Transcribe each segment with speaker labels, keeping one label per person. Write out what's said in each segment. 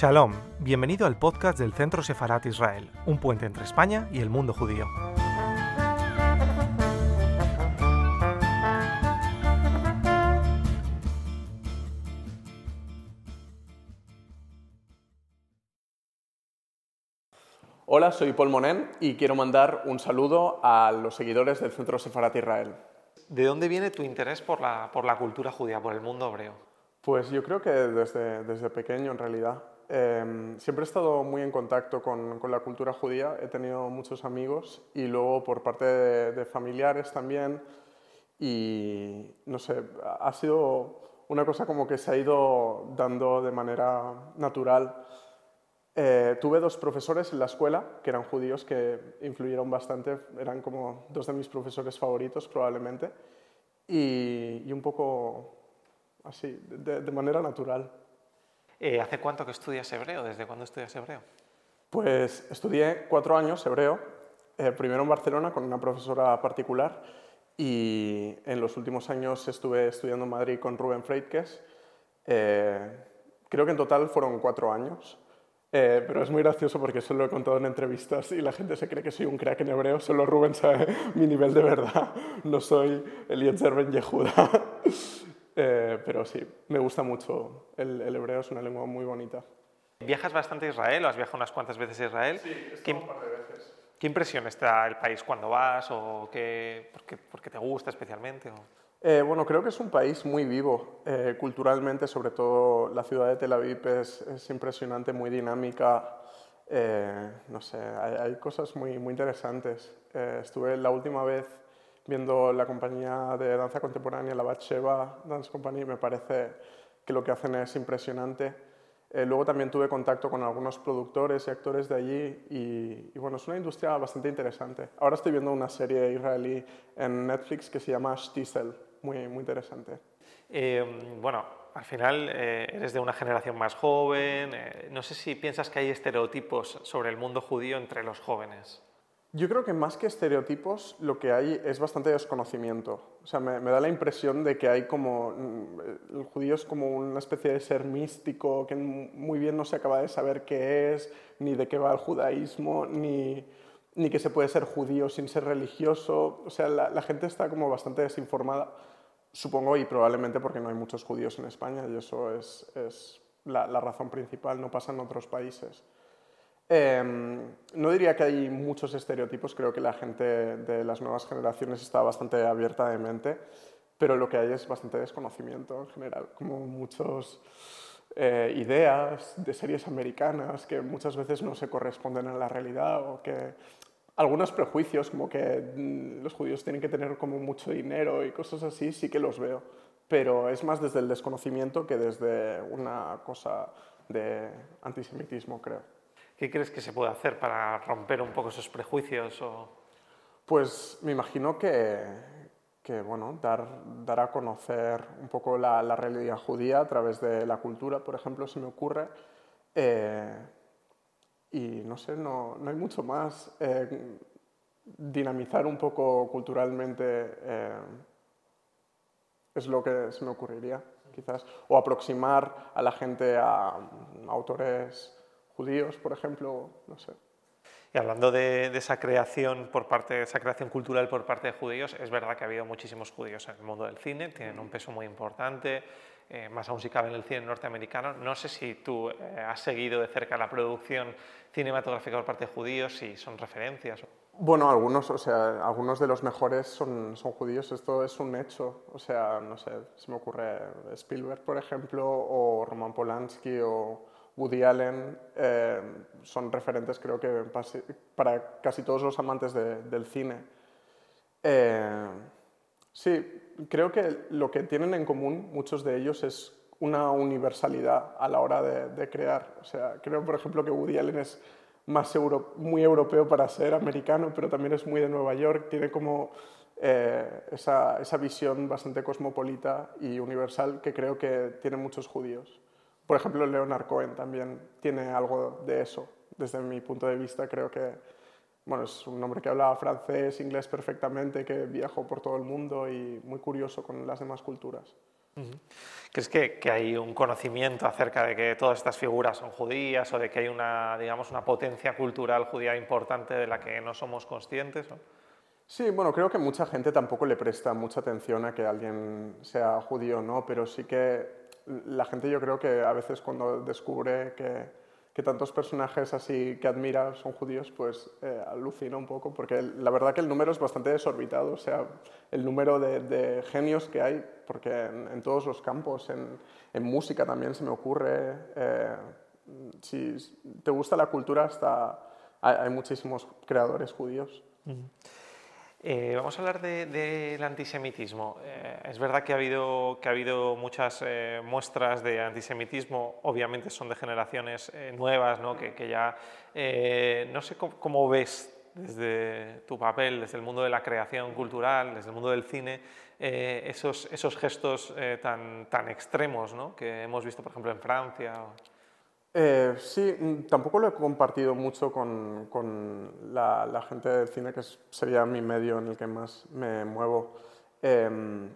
Speaker 1: Shalom, bienvenido al podcast del Centro Sefarat Israel, un puente entre España y el mundo judío.
Speaker 2: Hola, soy Paul Monen y quiero mandar un saludo a los seguidores del Centro Sefarat Israel.
Speaker 1: ¿De dónde viene tu interés por la, por la cultura judía, por el mundo hebreo?
Speaker 2: Pues yo creo que desde, desde pequeño en realidad. Em, siempre he estado muy en contacto con, con, la cultura judía, he tenido muchos amigos y luego por parte de, de, familiares también y no sé, ha sido una cosa como que se ha ido dando de manera natural. Eh, tuve dos profesores en la escuela que eran judíos que influyeron bastante, eran como dos de mis profesores favoritos probablemente y, y un poco así, de, de manera natural.
Speaker 1: Eh, ¿Hace cuánto que estudias hebreo? ¿Desde cuándo estudias hebreo?
Speaker 2: Pues estudié cuatro años hebreo, eh, primero en Barcelona con una profesora particular y en los últimos años estuve estudiando en Madrid con Rubén Freitkes. Eh, creo que en total fueron cuatro años. Eh, pero es muy gracioso porque eso lo he contado en entrevistas y la gente se cree que soy un crack en hebreo, solo Rubén sabe mi nivel de verdad, no soy Eliezer Ben Yehuda. Eh, pero sí, me gusta mucho. El, el, hebreo es una lengua muy bonita.
Speaker 1: ¿Viajas bastante a Israel o has viajado unas cuantas veces a Israel?
Speaker 2: Sí, he ¿Qué, un par de veces.
Speaker 1: ¿Qué impresión está el país cuando vas o qué, por, qué, por qué te gusta especialmente? O?
Speaker 2: Eh, bueno, creo que es un país muy vivo. Eh, culturalmente, sobre todo la ciudad de Tel Aviv es, es impresionante, muy dinámica. Eh, no sé, hay, hay, cosas muy, muy interesantes. estuve la última vez viendo la compañía de danza contemporánea, la Batsheva Dance Company, me parece que lo que hacen es impresionante. Eh, luego también tuve contacto con algunos productores y actores de allí y, y, bueno, es una industria bastante interesante. Ahora estoy viendo una serie israelí en Netflix que se llama Shtisel, muy, muy interesante.
Speaker 1: Eh, bueno, al final eh, eres de una generación más joven, eh, no sé si piensas que hay estereotipos sobre el mundo judío entre los jóvenes.
Speaker 2: Yo creo que más que estereotipos, lo que hay es bastante desconocimiento. O sea, me, me, da la impresión de que hay como. El judío es como una especie de ser místico que muy bien no se acaba de saber qué es, ni de qué va el judaísmo, ni, ni que se puede ser judío sin ser religioso. O sea, la, la gente está como bastante desinformada, supongo, y probablemente porque no hay muchos judíos en España, y eso es, es la, la razón principal, no pasa en otros países. Eh, no diría que hay muchos estereotipos, creo que la gente de las nuevas generaciones está bastante abierta de mente, pero lo que hay es bastante desconocimiento en general, como muchas eh, ideas de series americanas que muchas veces no se corresponden a la realidad o que algunos prejuicios como que mm, los judíos tienen que tener como mucho dinero y cosas así, sí que los veo, pero es más desde el desconocimiento que desde una cosa de antisemitismo, creo.
Speaker 1: ¿Qué crees que se puede hacer para romper un poco esos prejuicios? O...
Speaker 2: Pues me imagino que, que bueno, dar, dar, a conocer un poco la, realidad judía a través de la cultura, por ejemplo, se me ocurre. Eh, y no sé, no, no, hay mucho más. Eh, dinamizar un poco culturalmente eh, es lo que se me ocurriría, quizás. O aproximar a la gente a, a autores judíos, por ejemplo, no sé.
Speaker 1: Y hablando de, de, esa creación por parte, de esa creación cultural por parte de judíos, es verdad que ha habido muchísimos judíos en el mundo del cine, tienen un peso muy importante, eh, más aún si cabe en el cine norteamericano. No sé si tú eh, has seguido de cerca la producción cinematográfica por parte de judíos, si son referencias.
Speaker 2: Bueno, algunos, o sea, algunos de los mejores son, son judíos, esto es un hecho. O sea, no sé, se me ocurre Spielberg, por ejemplo, o Roman Polanski, o Woody Allen eh, son referentes creo que para casi todos los amantes de, del cine. Eh, sí, creo que lo que tienen en común muchos de ellos es una universalidad a la hora de, de crear. O sea, creo por ejemplo que Woody Allen es más euro, muy europeo para ser americano, pero también es muy de Nueva York, tiene como eh, esa, esa visión bastante cosmopolita y universal que creo que tienen muchos judíos. Por ejemplo, Leonard Cohen también tiene algo de eso. Desde mi punto de vista, creo que bueno, es un hombre que hablaba francés, inglés perfectamente, que viajó por todo el mundo y muy curioso con las demás culturas.
Speaker 1: ¿Crees que, que, hay un conocimiento acerca de que todas estas figuras son judías o de que hay una, digamos, una potencia cultural judía importante de la que no somos conscientes?
Speaker 2: Sí, bueno, creo que mucha gente tampoco le presta mucha atención a que alguien sea judío no, pero sí que la gente yo creo que a veces cuando descubre que, tantos personajes así que admira son judíos, pues eh, alucina un poco, porque la verdad que el número es bastante desorbitado, o sea, el número de, genios que hay, porque en, todos los campos, en, música también se me ocurre, eh, si te gusta la cultura, hasta hay, muchísimos creadores judíos.
Speaker 1: Eh, vamos a hablar del antisemitismo. Eh, es verdad que ha habido, que ha habido muchas eh, muestras de antisemitismo, obviamente son de generaciones nuevas, ¿no? Que, que ya no sé cómo, ves desde tu papel, desde el mundo de la creación cultural, desde el mundo del cine, esos, esos gestos tan, tan extremos ¿no? que hemos visto, por ejemplo, en Francia.
Speaker 2: Eh, sí, mm, tampoco lo he compartido mucho con, con la, gente del cine, que sería mi medio en el que más me muevo. Em,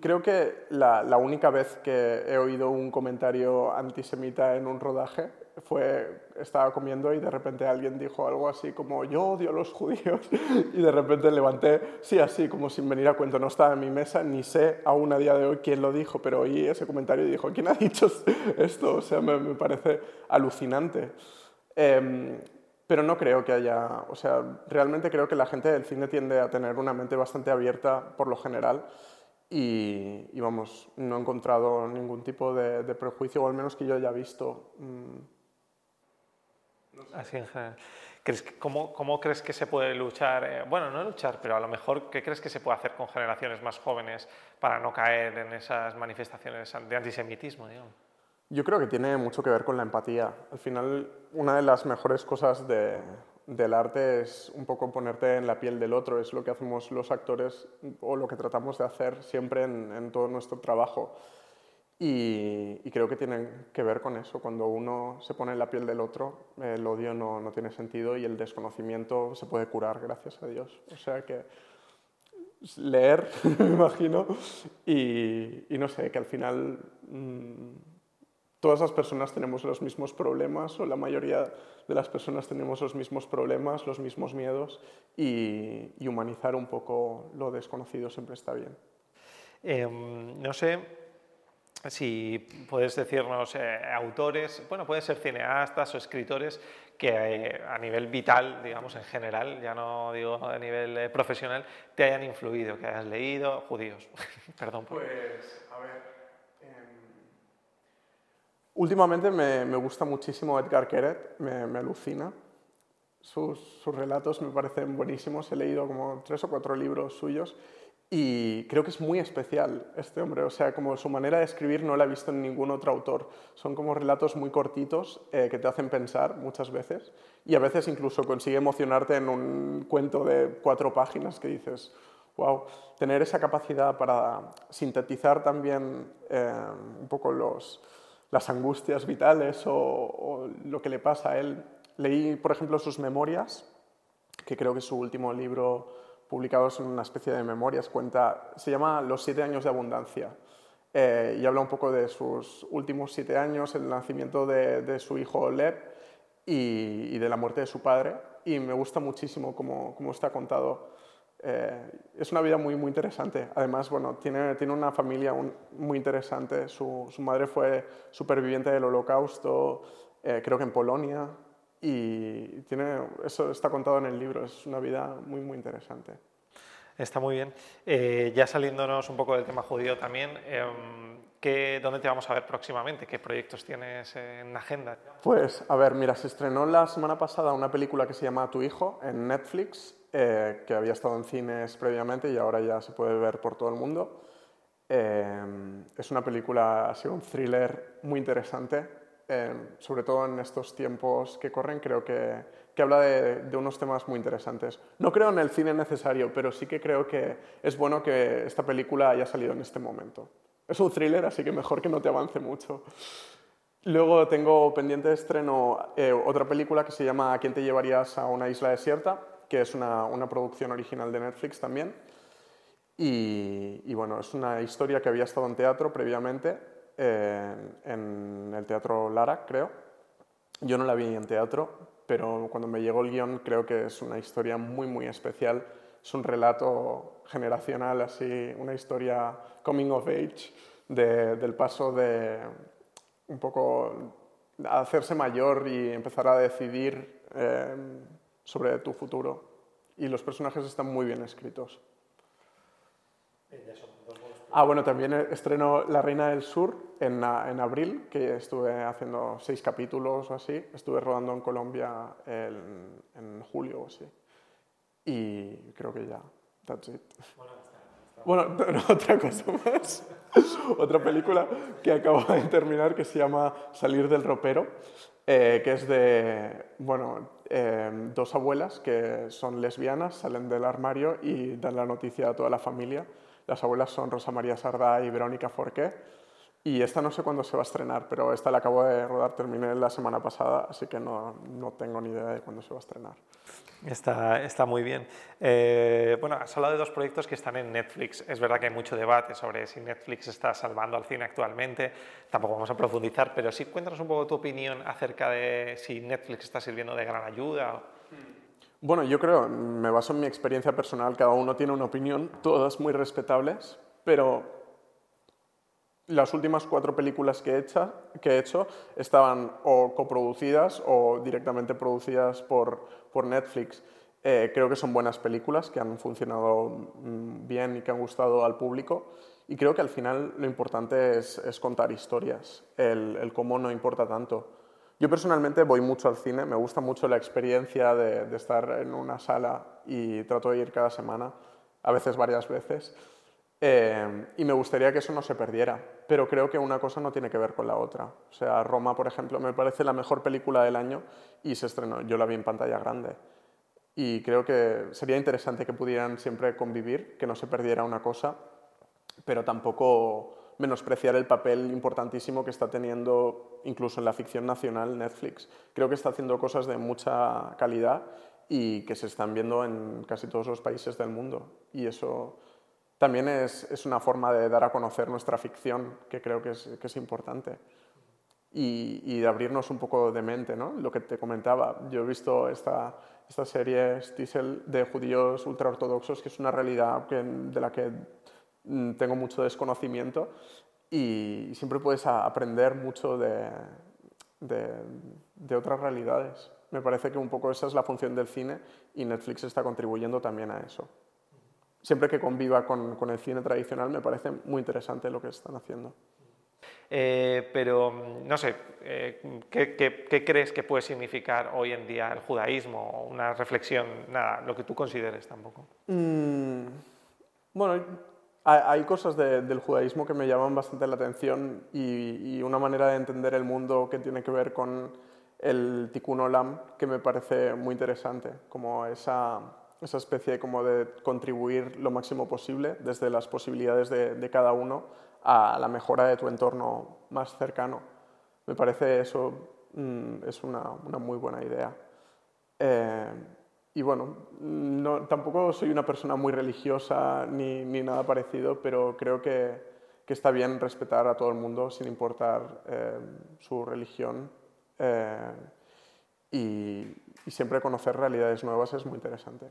Speaker 2: creo que la, la, única vez que he oído un comentario antisemita en un rodaje fue, estaba comiendo y de repente alguien dijo algo así como yo odio a los judíos y de repente levanté, sí, así como sin venir a cuento, no estaba en mi mesa, ni sé aún a día de hoy quién lo dijo, pero oí ese comentario y dijo, ¿quién ha dicho esto? O sea, me, me parece alucinante. Eh, pero no creo que haya, o sea, realmente creo que la gente del cine tiende a tener una mente bastante abierta por lo general y, y vamos, no he encontrado ningún tipo de, de, prejuicio, o al menos que yo haya visto. Mmm,
Speaker 1: Así en general. ¿Crees cómo, ¿Cómo, crees que se puede luchar? Eh, bueno, no luchar, pero a lo mejor, ¿qué crees que se puede hacer con generaciones más jóvenes para no caer en esas manifestaciones de antisemitismo? Digamos?
Speaker 2: Yo creo que tiene mucho que ver con la empatía. Al final, una de las mejores cosas de, del arte es un poco ponerte en la piel del otro. Es lo que hacemos los actores o lo que tratamos de hacer siempre en, todo nuestro trabajo. Y, creo que tienen que ver con eso. Cuando uno se pone en la piel del otro, el odio no, no, tiene sentido y el desconocimiento se puede curar, gracias a Dios. O sea que leer, me imagino, y, no sé, que al final mmm, todas las personas tenemos los mismos problemas o la mayoría de las personas tenemos los mismos problemas, los mismos miedos y, y humanizar un poco lo desconocido siempre está bien.
Speaker 1: Eh, no sé, si puedes decirnos eh, autores, bueno, pueden ser cineastas o escritores que eh, a nivel vital, digamos, en general, ya no digo a nivel eh, profesional, te hayan influido, que hayas leído, judíos. Perdón.
Speaker 2: Pues, a ver. Últimamente me, me, gusta muchísimo Edgar Keret, me, me alucina. Sus, sus relatos me parecen buenísimos, he leído como tres o cuatro libros suyos y creo que es muy especial este hombre, o sea, como su manera de escribir no la he visto en ningún otro autor. Son como relatos muy cortitos eh, que te hacen pensar muchas veces y a veces incluso consigue emocionarte en un cuento de cuatro páginas que dices, wow, tener esa capacidad para sintetizar también eh, un poco los, las angustias vitales o, o lo que le pasa a él. Leí, por ejemplo, sus memorias, que creo que es su último libro publicados en una especie de memorias, cuenta, se llama Los siete años de abundancia. Eh, y habla un poco de sus últimos siete años, el nacimiento de, de su hijo Lev y, y, de la muerte de su padre. Y me gusta muchísimo cómo, cómo está contado. Eh, es una vida muy, muy interesante. Además, bueno, tiene, tiene una familia un, muy interesante. Su, su, madre fue superviviente del holocausto, eh, creo que en Polonia y tiene, eso está contado en el libro, es una vida muy, muy interesante.
Speaker 1: Está muy bien. Eh, ya saliéndonos un poco del tema judío también, eh, ¿qué, ¿dónde te vamos a ver próximamente? ¿Qué proyectos tienes en agenda?
Speaker 2: Pues, a ver, mira, se estrenó la semana pasada una película que se llama Tu hijo en Netflix, eh, que había estado en cines previamente y ahora ya se puede ver por todo el mundo. Eh, es una película, ha sido un thriller muy interesante, eh, sobre todo en estos tiempos que corren, creo que, que habla de, de, unos temas muy interesantes. No creo en el cine necesario, pero sí que creo que es bueno que esta película haya salido en este momento. Es un thriller, así que mejor que no te avance mucho. Luego tengo pendiente de estreno eh, otra película que se llama ¿A quién te llevarías a una isla desierta? Que es una, una producción original de Netflix también. Y, bueno, es una historia que había estado en teatro previamente, en el Teatro Lara, creo. Yo no la vi en teatro, pero cuando me llegó el guion creo que es una historia muy, muy especial. Es un relato generacional, así, una historia coming of age del paso de un poco hacerse mayor y empezar a decidir eh, sobre tu futuro. Y los personajes están muy bien escritos. Ah, bueno, también estreno La Reina del Sur en, en, abril, que estuve haciendo seis capítulos o así. Estuve rodando en Colombia en, en julio o así. Y creo que ya, that's it. Bueno, otra cosa más. otra película que acabo de terminar que se llama Salir del ropero, eh, que es de, bueno, eh, dos abuelas que son lesbianas, salen del armario y dan la noticia a toda la familia las abuelas son Rosa María Sardá y Verónica Forqué. Y esta no sé cuándo se va a estrenar, pero esta la acabo de rodar, terminé la semana pasada, así que no, no tengo ni idea de cuándo se va a estrenar.
Speaker 1: Está, está muy bien. Eh, bueno, has hablado de dos proyectos que están en Netflix. Es verdad que hay mucho debate sobre si Netflix está salvando al cine actualmente. Tampoco vamos a profundizar, pero sí cuéntanos un poco tu opinión acerca de si Netflix está sirviendo de gran ayuda.
Speaker 2: Bueno, yo creo, me baso en mi experiencia personal, cada uno tiene una opinión, todas muy respetables, pero las últimas cuatro películas que he, hecho, que he hecho estaban o coproducidas o directamente producidas por, por Netflix. Eh, creo que son buenas películas que han funcionado mm, bien y que han gustado al público. Y creo que al final lo importante es, contar historias. El cómo no importa tanto. Yo personalmente voy mucho al cine, me gusta mucho la experiencia de, estar en una sala y trato de ir cada semana, a veces varias veces, eh, y me gustaría que eso no se perdiera, pero creo que una cosa no tiene que ver con la otra. O sea, Roma, por ejemplo, me parece la mejor película del año y se estrenó, yo la vi en pantalla grande. Y creo que sería interesante que pudieran siempre convivir, que no se perdiera una cosa, pero tampoco menospreciar el papel importantísimo que está teniendo incluso en la ficción nacional Netflix. Creo que está haciendo cosas de mucha calidad y que se están viendo en casi todos los países del mundo. Y eso también es, es una forma de dar a conocer nuestra ficción, que creo que es, que es importante. Y, y, de abrirnos un poco de mente, ¿no? Lo que te comentaba, yo he visto esta, esta serie Stiesel de judíos ultraortodoxos, que es una realidad de la que Mm, tengo mucho desconocimiento y siempre puedes aprender mucho de, de, otras realidades. Me parece que un poco esa es la función del cine y Netflix está contribuyendo también a eso. Siempre que conviva con, con el cine tradicional me parece muy interesante lo que están haciendo.
Speaker 1: Eh, pero, no sé, eh, ¿qué, qué, crees que puede significar hoy en día el judaísmo? Una reflexión, nada, lo que tú consideres tampoco.
Speaker 2: Mm, bueno, hay cosas del judaísmo que me llaman bastante la atención y, una manera de entender el mundo que tiene que ver con el tikkun olam que me parece muy interesante, como esa, esa especie como de contribuir lo máximo posible desde las posibilidades de, cada uno a la mejora de tu entorno más cercano. Me parece eso mm, es una, una, muy buena idea. Eh, y bueno, no, tampoco soy una persona muy religiosa ni, ni nada parecido, pero creo que, que, está bien respetar a todo el mundo sin importar eh, su religión. Eh, y, y siempre conocer realidades nuevas es muy interesante.